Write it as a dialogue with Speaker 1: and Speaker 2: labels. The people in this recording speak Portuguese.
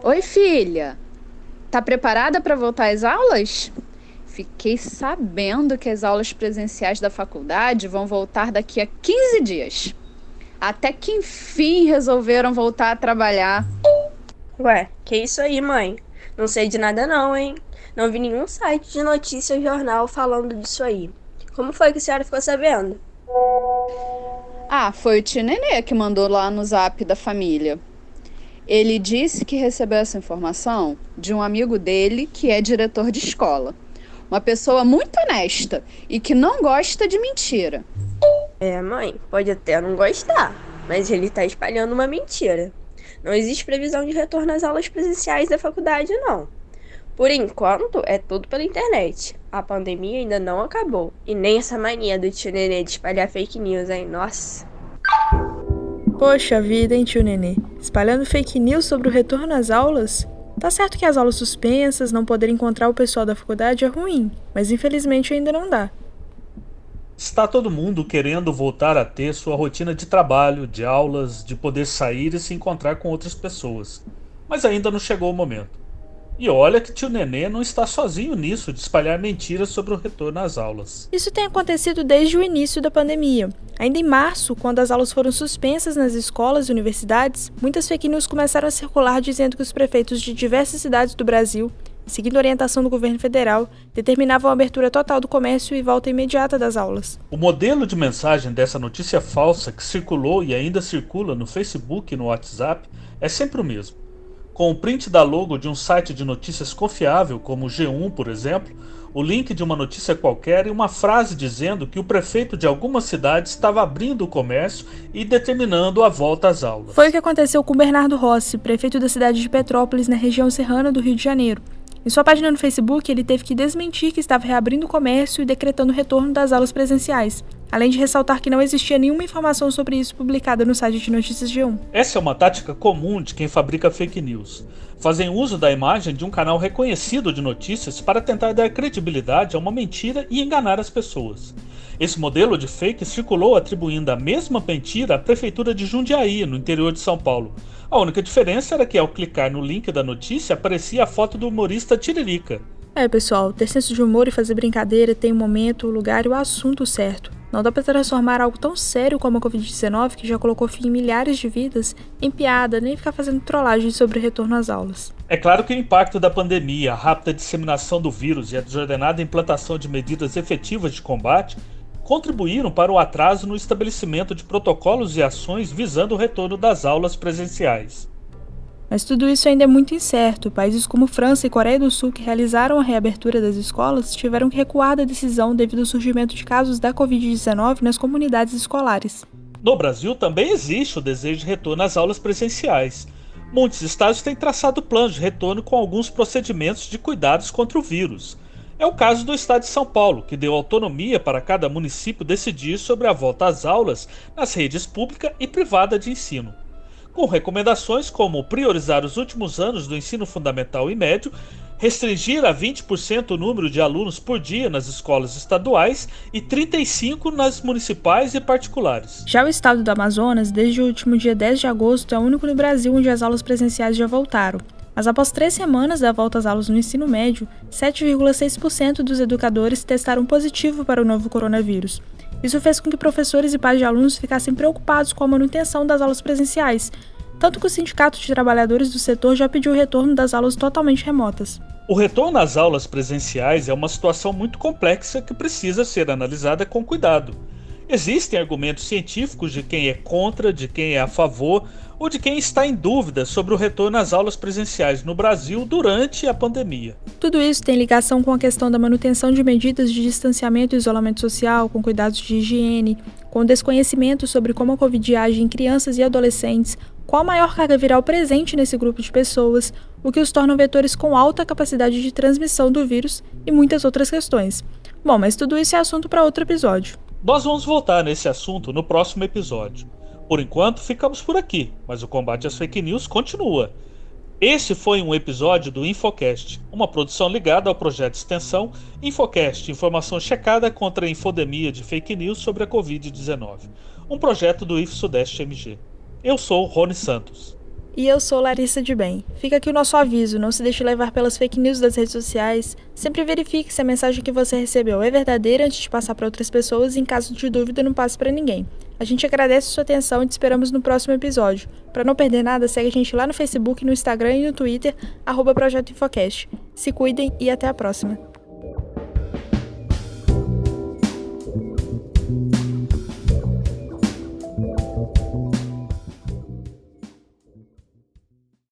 Speaker 1: Oi, filha. Tá preparada para voltar às aulas? Fiquei sabendo que as aulas presenciais da faculdade vão voltar daqui a 15 dias. Até que enfim resolveram voltar a trabalhar.
Speaker 2: Ué, que isso aí, mãe? Não sei de nada não, hein? Não vi nenhum site de notícia ou jornal falando disso aí. Como foi que a senhora ficou sabendo?
Speaker 1: Ah, foi o tio Nenê que mandou lá no zap da família. Ele disse que recebeu essa informação de um amigo dele que é diretor de escola. Uma pessoa muito honesta e que não gosta de mentira.
Speaker 2: É, mãe, pode até não gostar, mas ele tá espalhando uma mentira. Não existe previsão de retorno às aulas presenciais da faculdade, não. Por enquanto, é tudo pela internet. A pandemia ainda não acabou. E nem essa mania do tio Nenê de espalhar fake news, hein? Nossa.
Speaker 3: Poxa vida, hein, tio Nenê? Espalhando fake news sobre o retorno às aulas? Tá certo que as aulas suspensas, não poder encontrar o pessoal da faculdade é ruim, mas infelizmente ainda não dá.
Speaker 4: Está todo mundo querendo voltar a ter sua rotina de trabalho, de aulas, de poder sair e se encontrar com outras pessoas. Mas ainda não chegou o momento. E olha que tio Nenê não está sozinho nisso de espalhar mentiras sobre o retorno às aulas.
Speaker 3: Isso tem acontecido desde o início da pandemia. Ainda em março, quando as aulas foram suspensas nas escolas e universidades, muitas fake news começaram a circular dizendo que os prefeitos de diversas cidades do Brasil, seguindo a orientação do governo federal, determinavam a abertura total do comércio e volta imediata das aulas.
Speaker 4: O modelo de mensagem dessa notícia falsa que circulou e ainda circula no Facebook e no WhatsApp é sempre o mesmo com o print da logo de um site de notícias confiável, como o G1, por exemplo, o link de uma notícia qualquer e uma frase dizendo que o prefeito de alguma cidade estava abrindo o comércio e determinando a volta às aulas.
Speaker 3: Foi o que aconteceu com Bernardo Rossi, prefeito da cidade de Petrópolis, na região serrana do Rio de Janeiro. Em sua página no Facebook, ele teve que desmentir que estava reabrindo o comércio e decretando o retorno das aulas presenciais, além de ressaltar que não existia nenhuma informação sobre isso publicada no site de notícias G1.
Speaker 4: Essa é uma tática comum de quem fabrica fake news. Fazem uso da imagem de um canal reconhecido de notícias para tentar dar credibilidade a uma mentira e enganar as pessoas. Esse modelo de fake circulou atribuindo a mesma mentira à prefeitura de Jundiaí, no interior de São Paulo. A única diferença era que ao clicar no link da notícia aparecia a foto do humorista Tiririca.
Speaker 3: É, pessoal, ter senso de humor e fazer brincadeira tem o um momento, o lugar e o assunto certo. Não dá para transformar algo tão sério como a Covid-19, que já colocou fim em milhares de vidas, em piada, nem ficar fazendo trollagem sobre o retorno às aulas.
Speaker 4: É claro que o impacto da pandemia, a rápida disseminação do vírus e a desordenada implantação de medidas efetivas de combate contribuíram para o atraso no estabelecimento de protocolos e ações visando o retorno das aulas presenciais.
Speaker 3: Mas tudo isso ainda é muito incerto. Países como França e Coreia do Sul, que realizaram a reabertura das escolas, tiveram que recuar da decisão devido ao surgimento de casos da Covid-19 nas comunidades escolares.
Speaker 4: No Brasil também existe o desejo de retorno às aulas presenciais. Muitos estados têm traçado planos de retorno com alguns procedimentos de cuidados contra o vírus. É o caso do estado de São Paulo, que deu autonomia para cada município decidir sobre a volta às aulas nas redes pública e privada de ensino. Com recomendações como priorizar os últimos anos do ensino fundamental e médio, restringir a 20% o número de alunos por dia nas escolas estaduais e 35 nas municipais e particulares.
Speaker 3: Já o estado do Amazonas, desde o último dia 10 de agosto, é o único no Brasil onde as aulas presenciais já voltaram. Mas após três semanas da volta às aulas no ensino médio, 7,6% dos educadores testaram positivo para o novo coronavírus. Isso fez com que professores e pais de alunos ficassem preocupados com a manutenção das aulas presenciais, tanto que o Sindicato de Trabalhadores do setor já pediu o retorno das aulas totalmente remotas.
Speaker 4: O retorno às aulas presenciais é uma situação muito complexa que precisa ser analisada com cuidado. Existem argumentos científicos de quem é contra, de quem é a favor ou de quem está em dúvida sobre o retorno às aulas presenciais no Brasil durante a pandemia.
Speaker 3: Tudo isso tem ligação com a questão da manutenção de medidas de distanciamento e isolamento social, com cuidados de higiene, com desconhecimento sobre como a Covid age em crianças e adolescentes, qual a maior carga viral presente nesse grupo de pessoas, o que os torna vetores com alta capacidade de transmissão do vírus e muitas outras questões. Bom, mas tudo isso é assunto para outro episódio.
Speaker 4: Nós vamos voltar nesse assunto no próximo episódio. Por enquanto, ficamos por aqui, mas o combate às fake news continua. Esse foi um episódio do Infocast, uma produção ligada ao projeto de extensão Infocast, informação checada contra a infodemia de fake news sobre a Covid-19, um projeto do IF Sudeste MG. Eu sou Rony Santos.
Speaker 3: E eu sou Larissa de Bem. Fica aqui o nosso aviso: não se deixe levar pelas fake news das redes sociais. Sempre verifique se a mensagem que você recebeu é verdadeira antes de passar para outras pessoas e, em caso de dúvida, não passe para ninguém. A gente agradece a sua atenção e te esperamos no próximo episódio. Para não perder nada, segue a gente lá no Facebook, no Instagram e no Twitter, arroba Projeto Infocast. Se cuidem e até a próxima.